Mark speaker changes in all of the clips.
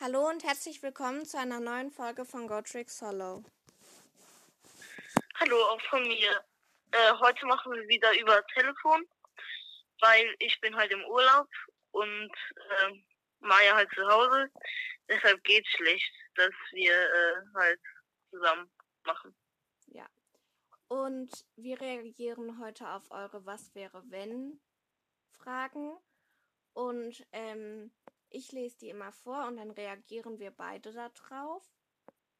Speaker 1: Hallo und herzlich willkommen zu einer neuen Folge von Gotrix Hollow.
Speaker 2: Hallo, auch von mir. Äh, heute machen wir wieder über Telefon, weil ich bin halt im Urlaub und äh, Maya halt zu Hause. Deshalb geht schlecht, dass wir äh, halt zusammen machen.
Speaker 1: Ja. Und wir reagieren heute auf eure Was wäre wenn Fragen. Und ähm, ich lese die immer vor und dann reagieren wir beide darauf.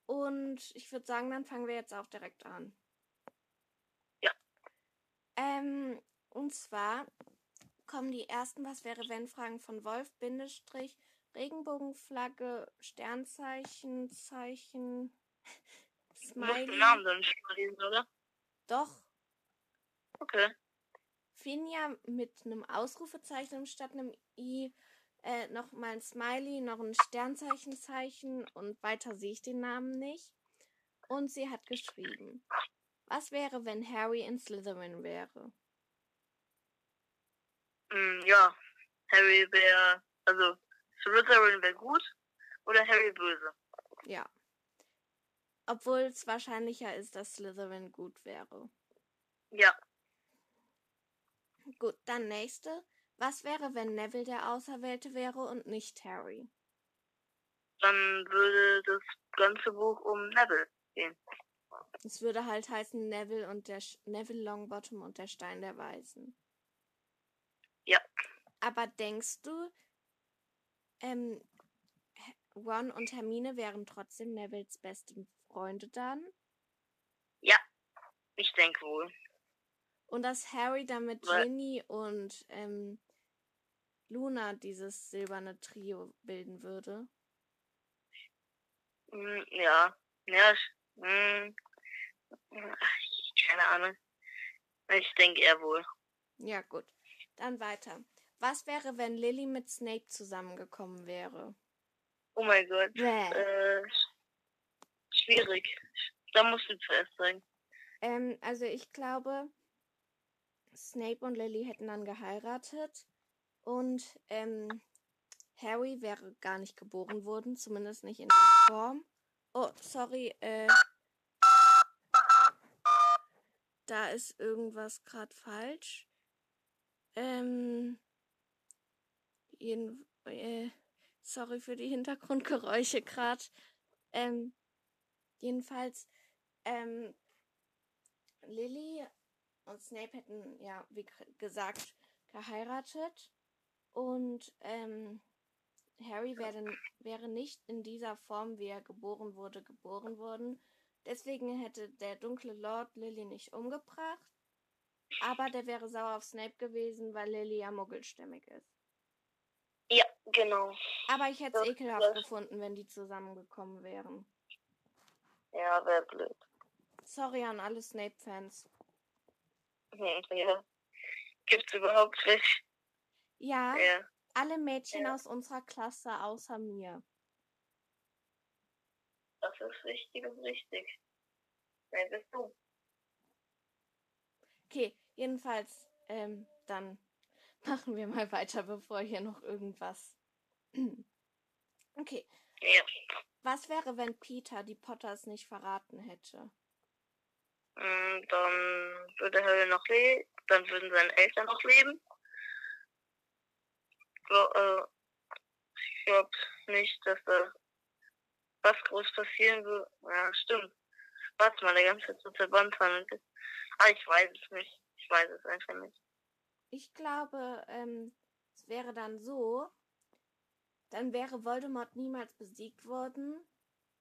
Speaker 1: Und ich würde sagen, dann fangen wir jetzt auch direkt an.
Speaker 2: Ja.
Speaker 1: Ähm, und zwar kommen die ersten Was wäre wenn Fragen von Wolf, Bindestrich, Regenbogenflagge, Sternzeichen, Zeichen,
Speaker 2: Du musst den
Speaker 1: Smiley.
Speaker 2: Namen dann nicht mal lesen, oder?
Speaker 1: Doch,
Speaker 2: Okay.
Speaker 1: Finja mit einem Ausrufezeichen statt einem I, äh, nochmal ein Smiley, noch ein Sternzeichenzeichen und weiter sehe ich den Namen nicht. Und sie hat geschrieben, was wäre, wenn Harry in Slytherin wäre?
Speaker 2: Mm, ja, Harry wäre, also Slytherin wäre gut oder Harry böse.
Speaker 1: Ja. Obwohl es wahrscheinlicher ist, dass Slytherin gut wäre.
Speaker 2: Ja,
Speaker 1: Gut, dann nächste. Was wäre, wenn Neville der Auserwählte wäre und nicht Harry?
Speaker 2: dann würde das ganze Buch um Neville gehen.
Speaker 1: Es würde halt heißen Neville und der Sch Neville Longbottom und der Stein der Weisen.
Speaker 2: Ja.
Speaker 1: Aber denkst du, ähm, Ron und Hermine wären trotzdem Nevilles beste Freunde dann?
Speaker 2: Ich denke wohl.
Speaker 1: Und dass Harry dann mit Ginny und ähm, Luna dieses silberne Trio bilden würde?
Speaker 2: Mm, ja, ja, ich- mm, ach, keine Ahnung. Ich denke eher wohl.
Speaker 1: Ja, gut. Dann weiter. Was wäre, wenn Lily mit Snape zusammengekommen wäre?
Speaker 2: Oh mein Gott. Äh, schwierig. Da musst du zuerst sagen.
Speaker 1: Ähm, also ich glaube, Snape und Lily hätten dann geheiratet und ähm, Harry wäre gar nicht geboren worden, zumindest nicht in der Form. Oh, sorry, äh, da ist irgendwas gerade falsch. Ähm, jeden, äh, sorry für die Hintergrundgeräusche gerade. Ähm, jedenfalls, ähm, Lily und Snape hätten ja, wie gesagt, geheiratet. Und ähm, Harry wäre, wäre nicht in dieser Form, wie er geboren wurde, geboren worden. Deswegen hätte der dunkle Lord Lily nicht umgebracht. Aber der wäre sauer auf Snape gewesen, weil Lily ja muggelstämmig ist.
Speaker 2: Ja, genau.
Speaker 1: Aber ich hätte es ekelhaft
Speaker 2: das-
Speaker 1: gefunden, wenn die zusammengekommen wären.
Speaker 2: Ja, wäre blöd.
Speaker 1: Sorry an alle Snape-Fans.
Speaker 2: Ja. Gibt's überhaupt welche?
Speaker 1: Ja,
Speaker 2: Ja.
Speaker 1: alle Mädchen
Speaker 2: Ja.
Speaker 1: aus unserer Klasse außer mir.
Speaker 2: Das ist richtig und richtig. Wer bist du?
Speaker 1: Okay, jedenfalls, ähm, dann machen wir mal weiter, bevor hier noch irgendwas. okay,
Speaker 2: Ja.
Speaker 1: was wäre, wenn Peter die Potters nicht verraten hätte?
Speaker 2: Mm, Dann würde Harry noch leben. Dann würden seine Eltern noch leben. Äh, ich glaube nicht, dass da was groß passieren würde. Ja, stimmt. Warte mal, der ganze Zeit so der Band handelt. Ah, ich weiß es nicht. Ich weiß es einfach nicht.
Speaker 1: Ich glaube, ähm, es wäre dann so, dann wäre Voldemort niemals besiegt worden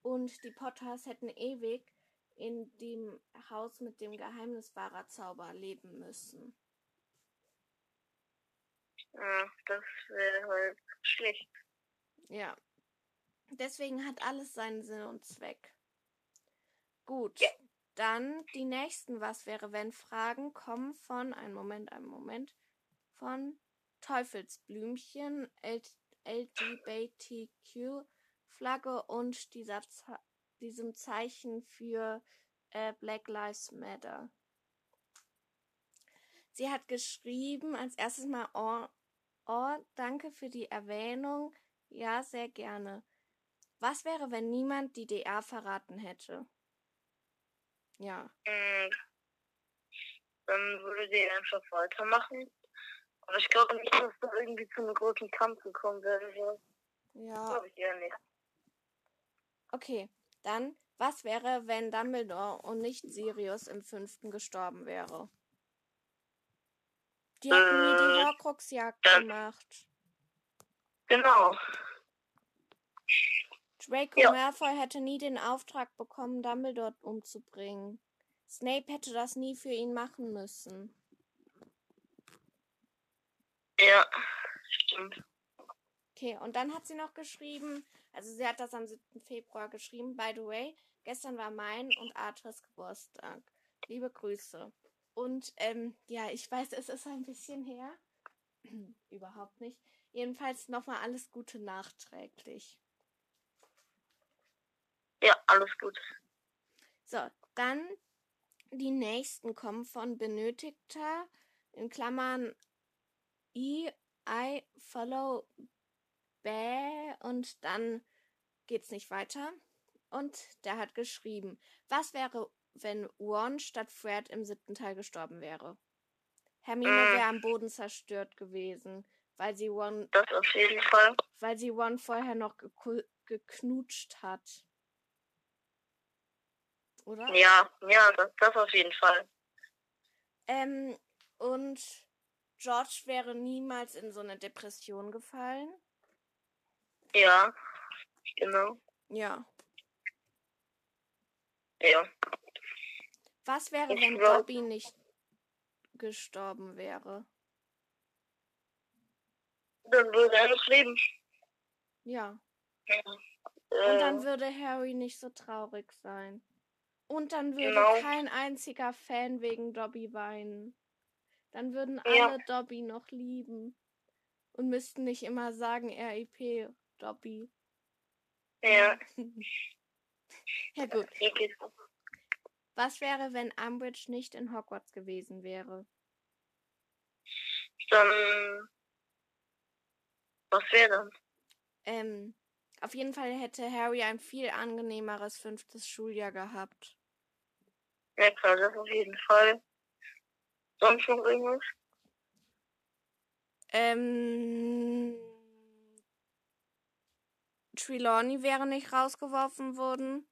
Speaker 1: und die Potters hätten ewig in dem Haus mit dem Geheimniswahrer-Zauber leben müssen.
Speaker 2: Ja, das wäre halt schlecht.
Speaker 1: Ja. Deswegen hat alles seinen Sinn und Zweck. Gut.
Speaker 2: Ja.
Speaker 1: Dann die nächsten Was wäre wenn Fragen kommen von, einen Moment, einen Moment, von Teufelsblümchen, L LGBTQ Flagge und dieser Ze diesem Zeichen für äh, Black Lives Matter. Sie hat geschrieben, als erstes mal, oh, danke für die Erwähnung. Ja, sehr gerne. Was wäre, wenn niemand die DR verraten hätte? Ja.
Speaker 2: Mm, Dann würde die einfach weitermachen. Aber ich glaube nicht, dass da irgendwie zu einem großen Kampf gekommen wäre. So.
Speaker 1: Ja.
Speaker 2: Glaube ich eher nicht.
Speaker 1: Okay. Dann, was wäre, wenn Dumbledore und nicht Sirius im fünften gestorben wäre? Die hätten nie die
Speaker 2: Äh,
Speaker 1: Horcrux-Jagd gemacht.
Speaker 2: Genau.
Speaker 1: Draco
Speaker 2: Ja.
Speaker 1: Malfoy hätte nie den Auftrag bekommen, Dumbledore umzubringen. Snape hätte das nie für ihn machen müssen.
Speaker 2: Ja, stimmt.
Speaker 1: Okay, und dann hat sie noch geschrieben, also sie hat das am 7. Februar geschrieben, by the way, gestern war mein und Arthurs Geburtstag. Liebe Grüße. Und ähm, ja, ich weiß, es ist ein bisschen her. Überhaupt nicht. Jedenfalls nochmal alles Gute nachträglich.
Speaker 2: Ja, alles gut.
Speaker 1: So, dann die nächsten kommen von benötigter, in Klammern I, I, follow, bäh, und dann geht's nicht weiter. Und der hat geschrieben, was wäre, wenn Ron statt Fred im siebten Teil gestorben wäre? Hermine
Speaker 2: Mm.
Speaker 1: wäre am Boden zerstört gewesen, weil sie Ron,
Speaker 2: Das auf jeden Fall.
Speaker 1: weil sie Ron vorher noch geknutscht hat. Oder?
Speaker 2: Ja, ja, das, das auf jeden Fall.
Speaker 1: Ähm, und George wäre niemals in so eine Depression gefallen.
Speaker 2: Ja, genau.
Speaker 1: Ja.
Speaker 2: Ja.
Speaker 1: Was wäre,
Speaker 2: Ich
Speaker 1: wenn
Speaker 2: glaub-
Speaker 1: Dobby nicht gestorben wäre?
Speaker 2: Dann würde er noch leben.
Speaker 1: Ja.
Speaker 2: Ja.
Speaker 1: Und dann
Speaker 2: Äh,
Speaker 1: würde Harry nicht so traurig sein. Und dann würde
Speaker 2: Genau.
Speaker 1: kein einziger Fan wegen Dobby weinen. Dann würden
Speaker 2: Ja.
Speaker 1: alle Dobby noch lieben. Und müssten nicht immer sagen, RIP, Dobby.
Speaker 2: ja,
Speaker 1: ja gut. Was wäre, wenn Umbridge nicht in Hogwarts gewesen wäre?
Speaker 2: Dann. Was wäre dann?
Speaker 1: Ähm, auf jeden Fall hätte Harry ein viel angenehmeres fünftes Schuljahr gehabt.
Speaker 2: Ja, klar, das auf jeden Fall. Sonst noch irgendwas?
Speaker 1: Ähm, Trelawney wäre nicht rausgeworfen worden.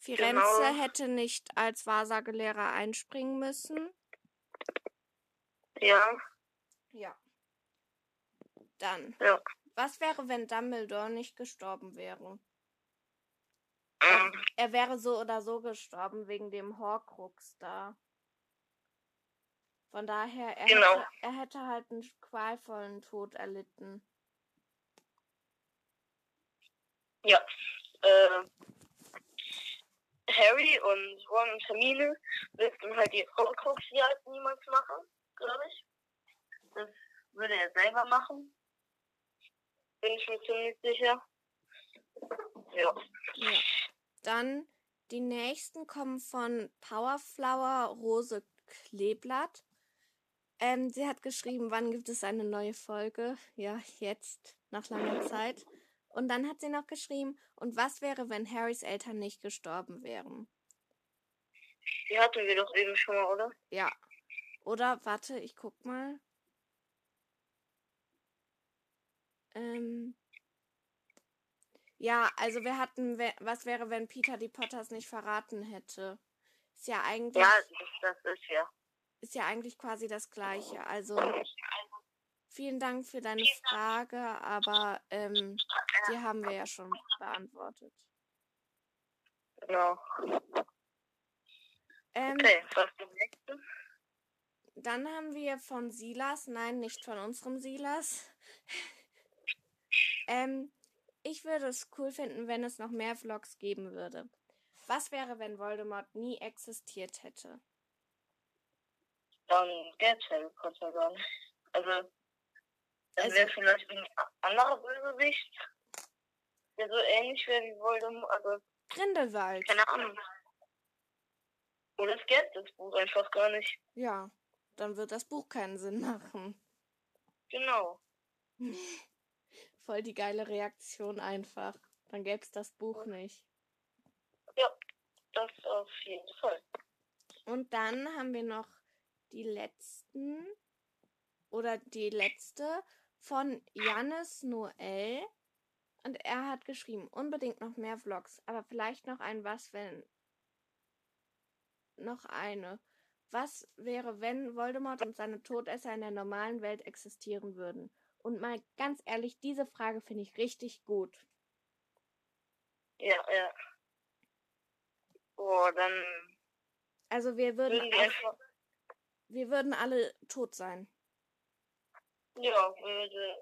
Speaker 1: Firenze
Speaker 2: Genau.
Speaker 1: hätte nicht als Wahrsagelehrer einspringen müssen.
Speaker 2: Ja,
Speaker 1: Ja. Dann.
Speaker 2: ja.
Speaker 1: Was wäre, wenn Dumbledore nicht gestorben wäre?
Speaker 2: Ähm,
Speaker 1: Er wäre so oder so gestorben wegen dem Horcrux da. Von daher, er,
Speaker 2: Genau.
Speaker 1: hätte, er hätte halt einen qualvollen Tod erlitten.
Speaker 2: ja. Äh, Harry und Ron und Hermine müssten halt die Horcrux-Jagd niemals machen, glaube ich. Das würde er selber machen. Bin ich mir ziemlich sicher. Ja.
Speaker 1: Ja. Dann die nächsten kommen von Powerflower Rose Kleeblatt. Ähm, sie hat geschrieben, wann gibt es eine neue Folge? Ja, jetzt, nach langer Zeit. Und dann hat sie noch geschrieben, und was wäre, wenn Harrys Eltern nicht gestorben wären?
Speaker 2: Die hatten wir doch eben schon mal, oder?
Speaker 1: Ja. Oder, warte, ich guck mal. Ähm. Ja, also wir hatten, was wäre, wenn Peter die Potters nicht verraten hätte? Ist ja eigentlich,
Speaker 2: Ja, das, das ist ja.
Speaker 1: ist ja eigentlich quasi das Gleiche. Also vielen Dank für deine Frage, aber ähm, die haben wir ja schon beantwortet.
Speaker 2: Genau.
Speaker 1: Ähm,
Speaker 2: Okay, was das nächste?
Speaker 1: Dann haben wir von Silas, nein, nicht von unserem Silas. ähm, ich würde es cool finden, wenn es noch mehr Vlogs geben würde. Was wäre, wenn Voldemort nie existiert hätte?
Speaker 2: Dann gäbe Harry Potter gar nicht. Also, dann wäre vielleicht ein anderer Bösewicht, der so ähnlich wäre wie Voldemort, also
Speaker 1: Grindelwald.
Speaker 2: keine Ahnung. Oder es gäbe das Buch einfach gar nicht.
Speaker 1: Ja, dann wird das Buch keinen Sinn machen.
Speaker 2: Genau.
Speaker 1: Voll die geile Reaktion einfach. Dann gäbe es das Buch nicht.
Speaker 2: Ja, das auf jeden Fall.
Speaker 1: Und dann haben wir noch die letzten oder die letzte von Jannis Noel. Und er hat geschrieben, unbedingt noch mehr Vlogs, aber vielleicht noch ein Was, wenn. Noch eine. Was wäre, wenn Voldemort und seine Todesser in der normalen Welt existieren würden? Und mal ganz ehrlich, diese Frage finde ich richtig gut.
Speaker 2: Ja, ja. Oh, dann.
Speaker 1: Also wir würden,
Speaker 2: einfach.
Speaker 1: wir würden alle tot sein.
Speaker 2: Ja, würde.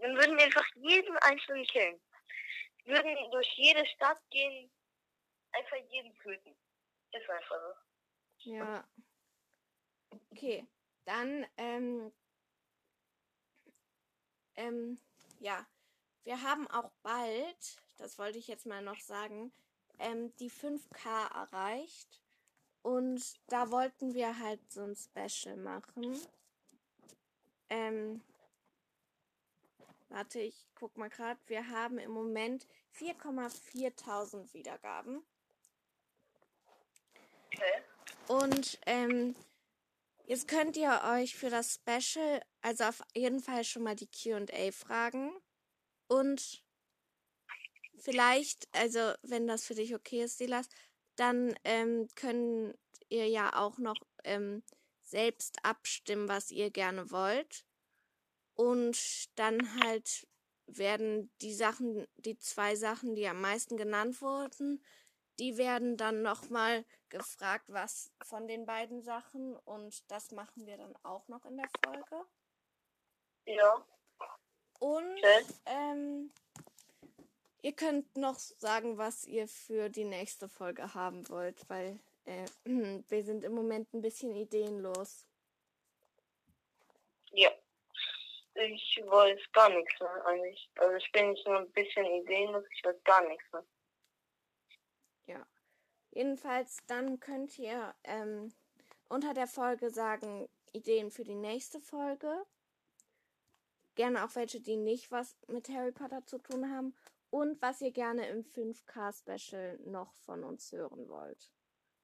Speaker 2: Dann würden wir einfach jeden einzelnen killen. Wir würden durch jede Stadt gehen, einfach jeden töten. Ist einfach so.
Speaker 1: Ja. Okay, dann, ähm, ähm, ja, wir haben auch bald, das wollte ich jetzt mal noch sagen, ähm, die 5K erreicht. Und da wollten wir halt so ein Special machen. Ähm, warte, ich guck mal gerade. Wir haben im Moment 4,4000 Wiedergaben.
Speaker 2: Okay.
Speaker 1: Und ähm, jetzt könnt ihr euch für das Special, also auf jeden Fall schon mal die QA fragen. Und vielleicht, also wenn das für dich okay ist, Silas, dann ähm, könnt ihr ja auch noch ähm, selbst abstimmen, was ihr gerne wollt. Und dann halt werden die Sachen, die zwei Sachen, die am meisten genannt wurden, die werden dann nochmal gefragt, was von den beiden Sachen. Und das machen wir dann auch noch in der Folge.
Speaker 2: Ja.
Speaker 1: Und
Speaker 2: Okay.
Speaker 1: ähm, ihr könnt noch sagen, was ihr für die nächste Folge haben wollt, weil äh, wir sind im Moment ein bisschen ideenlos.
Speaker 2: Ja. Ich weiß gar nichts mehr eigentlich. Also ich bin nicht nur ein bisschen ideenlos, ich weiß gar nichts mehr.
Speaker 1: Jedenfalls, dann könnt ihr ähm, unter der Folge sagen, Ideen für die nächste Folge. Gerne auch welche, die nicht was mit Harry Potter zu tun haben. Und was ihr gerne im 5K-Special noch von uns hören wollt.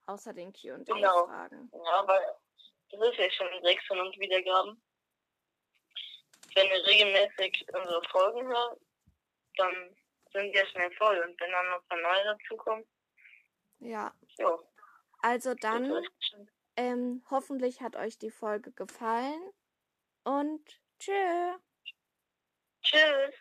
Speaker 1: Außer den
Speaker 2: Genau.
Speaker 1: QA-Fragen.
Speaker 2: Ja, aber das ist ja schon 600 Wiedergaben. Wenn ihr regelmäßig unsere Folgen hört, dann sind wir schnell voll. Und wenn dann noch ein paar neue dazukommen,
Speaker 1: Ja,
Speaker 2: ja.
Speaker 1: also dann, ähm, hoffentlich hat euch die Folge gefallen. Und tschüss.
Speaker 2: Tschüss.